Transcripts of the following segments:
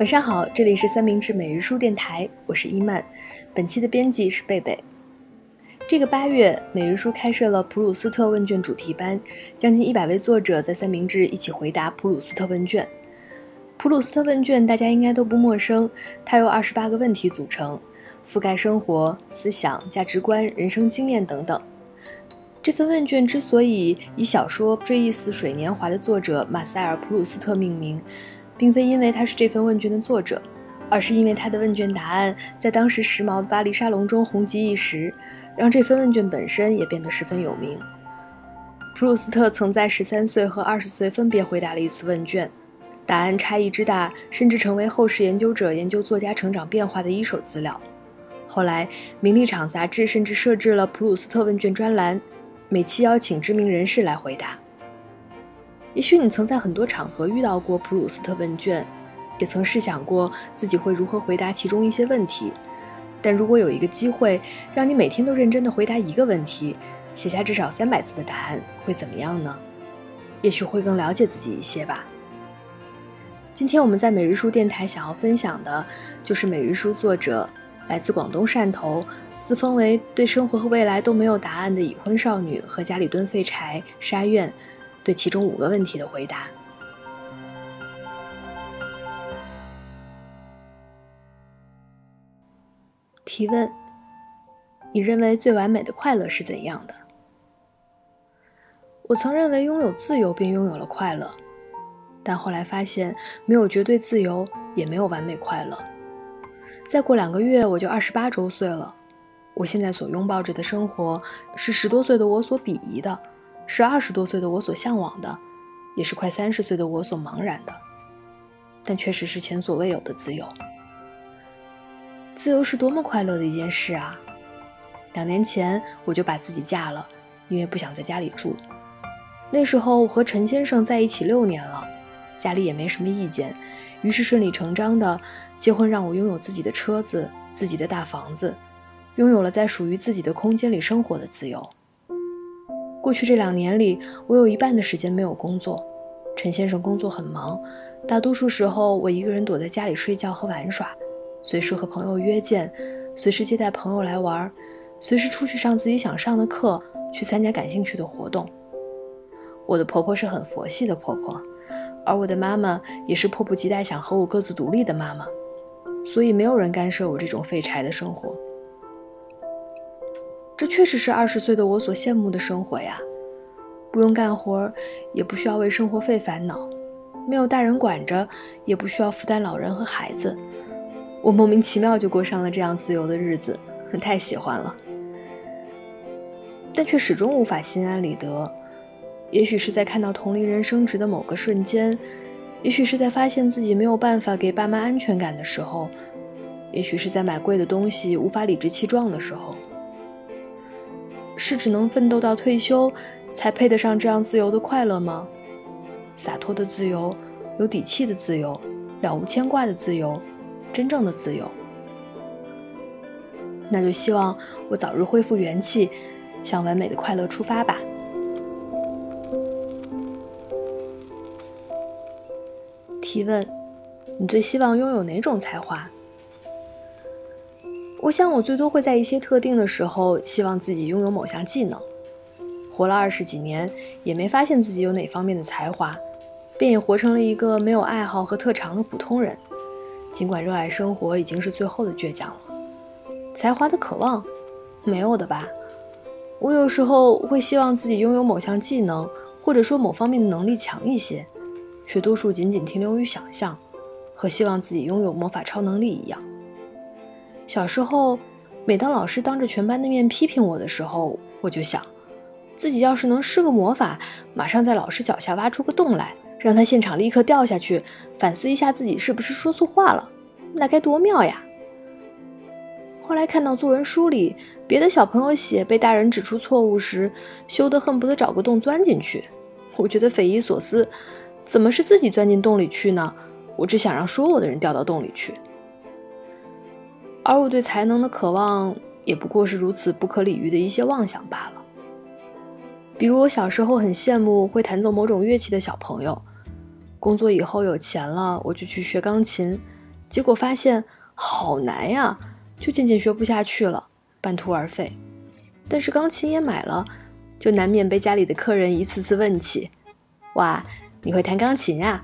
晚上好，这里是三明治每日书电台，我是伊曼，本期的编辑是贝贝。这个八月，每日书开设了普鲁斯特问卷主题班，将近一百位作者在三明治一起回答普鲁斯特问卷。普鲁斯特问卷大家应该都不陌生，它由二十八个问题组成，覆盖生活、思想、价值观、人生经验等等。这份问卷之所以以小说《追忆似水年华》的作者马塞尔·普鲁斯特命名。并非因为他是这份问卷的作者，而是因为他的问卷答案在当时时髦的巴黎沙龙中红极一时，让这份问卷本身也变得十分有名。普鲁斯特曾在十三岁和二十岁分别回答了一次问卷，答案差异之大，甚至成为后世研究者研究作家成长变化的一手资料。后来，《名利场》杂志甚至设置了普鲁斯特问卷专栏，每期邀请知名人士来回答。也许你曾在很多场合遇到过普鲁斯特问卷，也曾试想过自己会如何回答其中一些问题。但如果有一个机会，让你每天都认真地回答一个问题，写下至少三百字的答案，会怎么样呢？也许会更了解自己一些吧。今天我们在每日书电台想要分享的，就是每日书作者来自广东汕头，自封为对生活和未来都没有答案的已婚少女和家里蹲废柴沙苑。对其中五个问题的回答。提问：你认为最完美的快乐是怎样的？我曾认为拥有自由便拥有了快乐，但后来发现没有绝对自由，也没有完美快乐。再过两个月我就二十八周岁了，我现在所拥抱着的生活是十多岁的我所鄙夷的。是二十多岁的我所向往的，也是快三十岁的我所茫然的，但确实是前所未有的自由。自由是多么快乐的一件事啊！两年前我就把自己嫁了，因为不想在家里住。那时候我和陈先生在一起六年了，家里也没什么意见，于是顺理成章的结婚，让我拥有自己的车子、自己的大房子，拥有了在属于自己的空间里生活的自由。过去这两年里，我有一半的时间没有工作。陈先生工作很忙，大多数时候我一个人躲在家里睡觉和玩耍，随时和朋友约见，随时接待朋友来玩，随时出去上自己想上的课，去参加感兴趣的活动。我的婆婆是很佛系的婆婆，而我的妈妈也是迫不及待想和我各自独立的妈妈，所以没有人干涉我这种废柴的生活。这确实是二十岁的我所羡慕的生活呀，不用干活，也不需要为生活费烦恼，没有大人管着，也不需要负担老人和孩子，我莫名其妙就过上了这样自由的日子，太喜欢了。但却始终无法心安理得，也许是在看到同龄人升职的某个瞬间，也许是在发现自己没有办法给爸妈安全感的时候，也许是在买贵的东西无法理直气壮的时候。是只能奋斗到退休，才配得上这样自由的快乐吗？洒脱的自由，有底气的自由，了无牵挂的自由，真正的自由。那就希望我早日恢复元气，向完美的快乐出发吧。提问：你最希望拥有哪种才华？我想，我最多会在一些特定的时候，希望自己拥有某项技能。活了二十几年，也没发现自己有哪方面的才华，便也活成了一个没有爱好和特长的普通人。尽管热爱生活已经是最后的倔强了，才华的渴望，没有的吧？我有时候会希望自己拥有某项技能，或者说某方面的能力强一些，却多数仅仅停留于想象，和希望自己拥有魔法超能力一样。小时候，每当老师当着全班的面批评我的时候，我就想，自己要是能施个魔法，马上在老师脚下挖出个洞来，让他现场立刻掉下去，反思一下自己是不是说错话了，那该多妙呀！后来看到作文书里别的小朋友写被大人指出错误时，羞得恨不得找个洞钻进去，我觉得匪夷所思，怎么是自己钻进洞里去呢？我只想让说我的人掉到洞里去。而我对才能的渴望，也不过是如此不可理喻的一些妄想罢了。比如我小时候很羡慕会弹奏某种乐器的小朋友，工作以后有钱了，我就去学钢琴，结果发现好难呀，就渐渐学不下去了，半途而废。但是钢琴也买了，就难免被家里的客人一次次问起：“哇，你会弹钢琴呀？”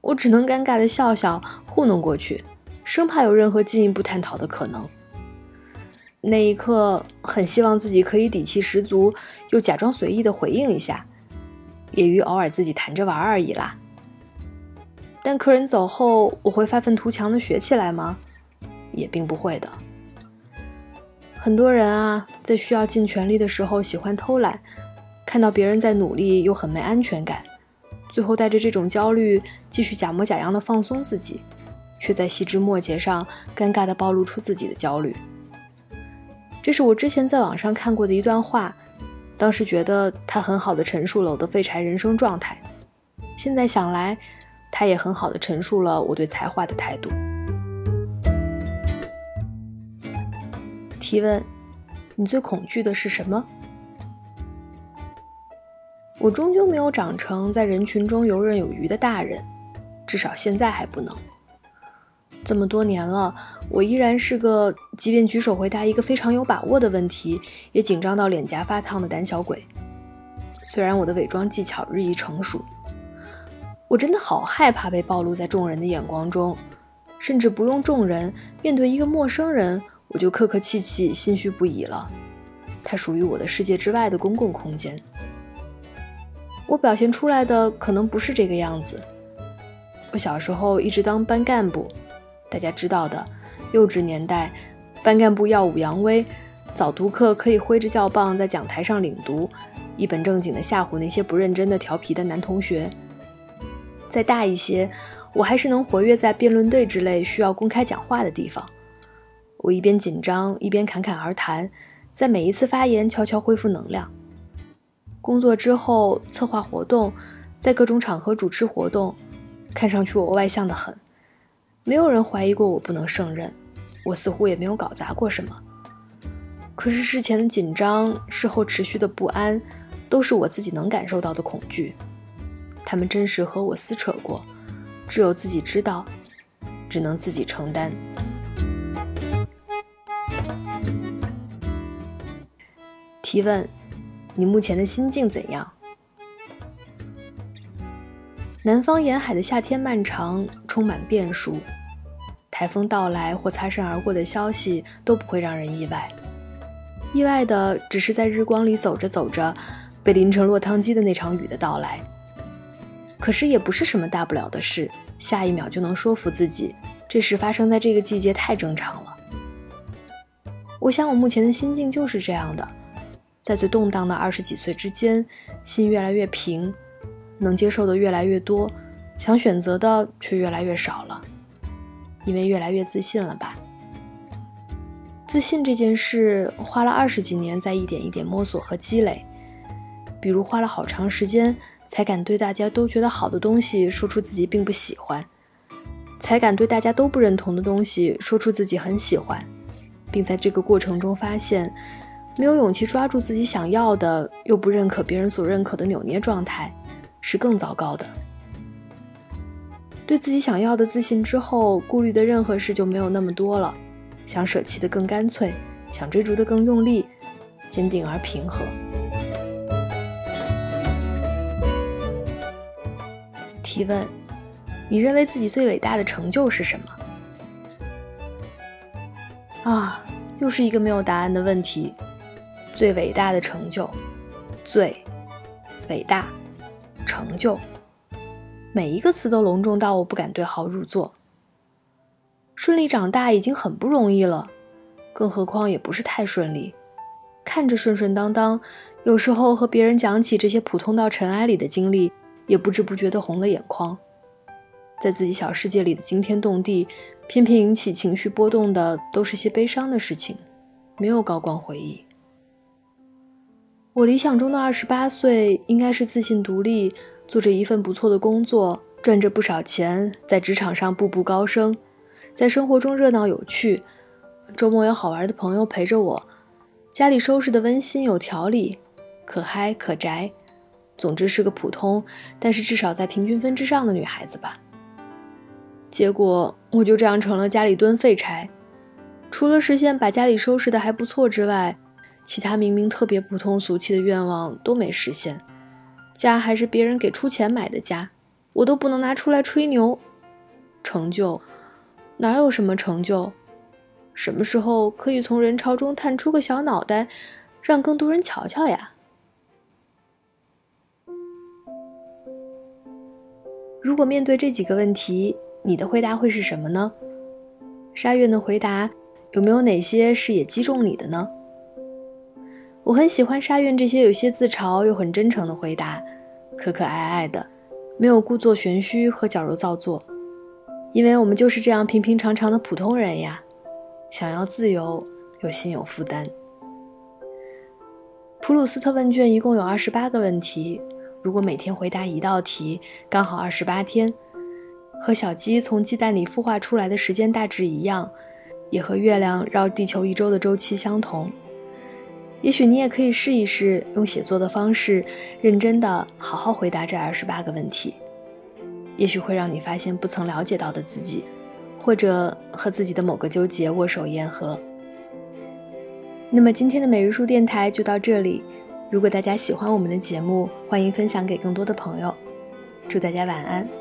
我只能尴尬的笑笑，糊弄过去，生怕有任何进一步探讨的可能。那一刻，很希望自己可以底气十足，又假装随意的回应一下，业余偶尔自己弹着玩而已啦。但客人走后，我会发愤图强的学起来吗？也并不会的。很多人啊，在需要尽全力的时候喜欢偷懒，看到别人在努力又很没安全感，最后带着这种焦虑继续假模假样的放松自己，却在细枝末节上尴尬的暴露出自己的焦虑。这是我之前在网上看过的一段话，当时觉得他很好的陈述了我的废柴人生状态，现在想来。他也很好的陈述了我对才华的态度。提问：你最恐惧的是什么？我终究没有长成在人群中游刃有余的大人，至少现在还不能。这么多年了，我依然是个即便举手回答一个非常有把握的问题，也紧张到脸颊发烫的胆小鬼。虽然我的伪装技巧日益成熟。我真的好害怕被暴露在众人的眼光中，甚至不用众人面对一个陌生人，我就客客气气、心虚不已了。它属于我的世界之外的公共空间，我表现出来的可能不是这个样子。我小时候一直当班干部，大家知道的，幼稚年代，班干部耀武扬威，早读课可以挥着教棒在讲台上领读，一本正经地吓唬那些不认真的、调皮的男同学。再大一些，我还是能活跃在辩论队之类需要公开讲话的地方。我一边紧张一边侃侃而谈，在每一次发言悄悄恢复能量。工作之后策划活动，在各种场合主持活动，看上去我外向的很，没有人怀疑过我不能胜任，我似乎也没有搞砸过什么。可是事前的紧张，事后持续的不安，都是我自己能感受到的恐惧。他们真实和我撕扯过，只有自己知道，只能自己承担。提问：你目前的心境怎样？南方沿海的夏天漫长，充满变数，台风到来或擦身而过的消息都不会让人意外，意外的只是在日光里走着走着，被淋成落汤鸡的那场雨的到来。可是也不是什么大不了的事，下一秒就能说服自己，这事发生在这个季节太正常了。我想我目前的心境就是这样的，在最动荡的二十几岁之间，心越来越平，能接受的越来越多，想选择的却越来越少了，因为越来越自信了吧？自信这件事花了二十几年，在一点一点摸索和积累，比如花了好长时间。才敢对大家都觉得好的东西说出自己并不喜欢，才敢对大家都不认同的东西说出自己很喜欢，并在这个过程中发现，没有勇气抓住自己想要的，又不认可别人所认可的扭捏状态，是更糟糕的。对自己想要的自信之后，顾虑的任何事就没有那么多了，想舍弃的更干脆，想追逐的更用力，坚定而平和。提问：你认为自己最伟大的成就是什么？啊，又是一个没有答案的问题。最伟大的成就，最伟大成就，每一个词都隆重到我不敢对号入座。顺利长大已经很不容易了，更何况也不是太顺利。看着顺顺当当，有时候和别人讲起这些普通到尘埃里的经历。也不知不觉地红了眼眶，在自己小世界里的惊天动地，偏偏引起情绪波动的都是些悲伤的事情，没有高光回忆。我理想中的二十八岁，应该是自信独立，做着一份不错的工作，赚着不少钱，在职场上步步高升，在生活中热闹有趣，周末有好玩的朋友陪着我，家里收拾的温馨有条理，可嗨可宅。总之是个普通，但是至少在平均分之上的女孩子吧。结果我就这样成了家里蹲废柴。除了实现把家里收拾的还不错之外，其他明明特别普通俗气的愿望都没实现。家还是别人给出钱买的家，我都不能拿出来吹牛。成就，哪有什么成就？什么时候可以从人潮中探出个小脑袋，让更多人瞧瞧呀？如果面对这几个问题，你的回答会是什么呢？沙月的回答有没有哪些是也击中你的呢？我很喜欢沙苑这些有些自嘲又很真诚的回答，可可爱爱的，没有故作玄虚和矫揉造作，因为我们就是这样平平常常的普通人呀。想要自由，又心有负担。普鲁斯特问卷一共有二十八个问题，如果每天回答一道题，刚好二十八天，和小鸡从鸡蛋里孵化出来的时间大致一样，也和月亮绕地球一周的周期相同。也许你也可以试一试，用写作的方式，认真的好好回答这二十八个问题，也许会让你发现不曾了解到的自己。或者和自己的某个纠结握手言和。那么今天的每日书电台就到这里。如果大家喜欢我们的节目，欢迎分享给更多的朋友。祝大家晚安。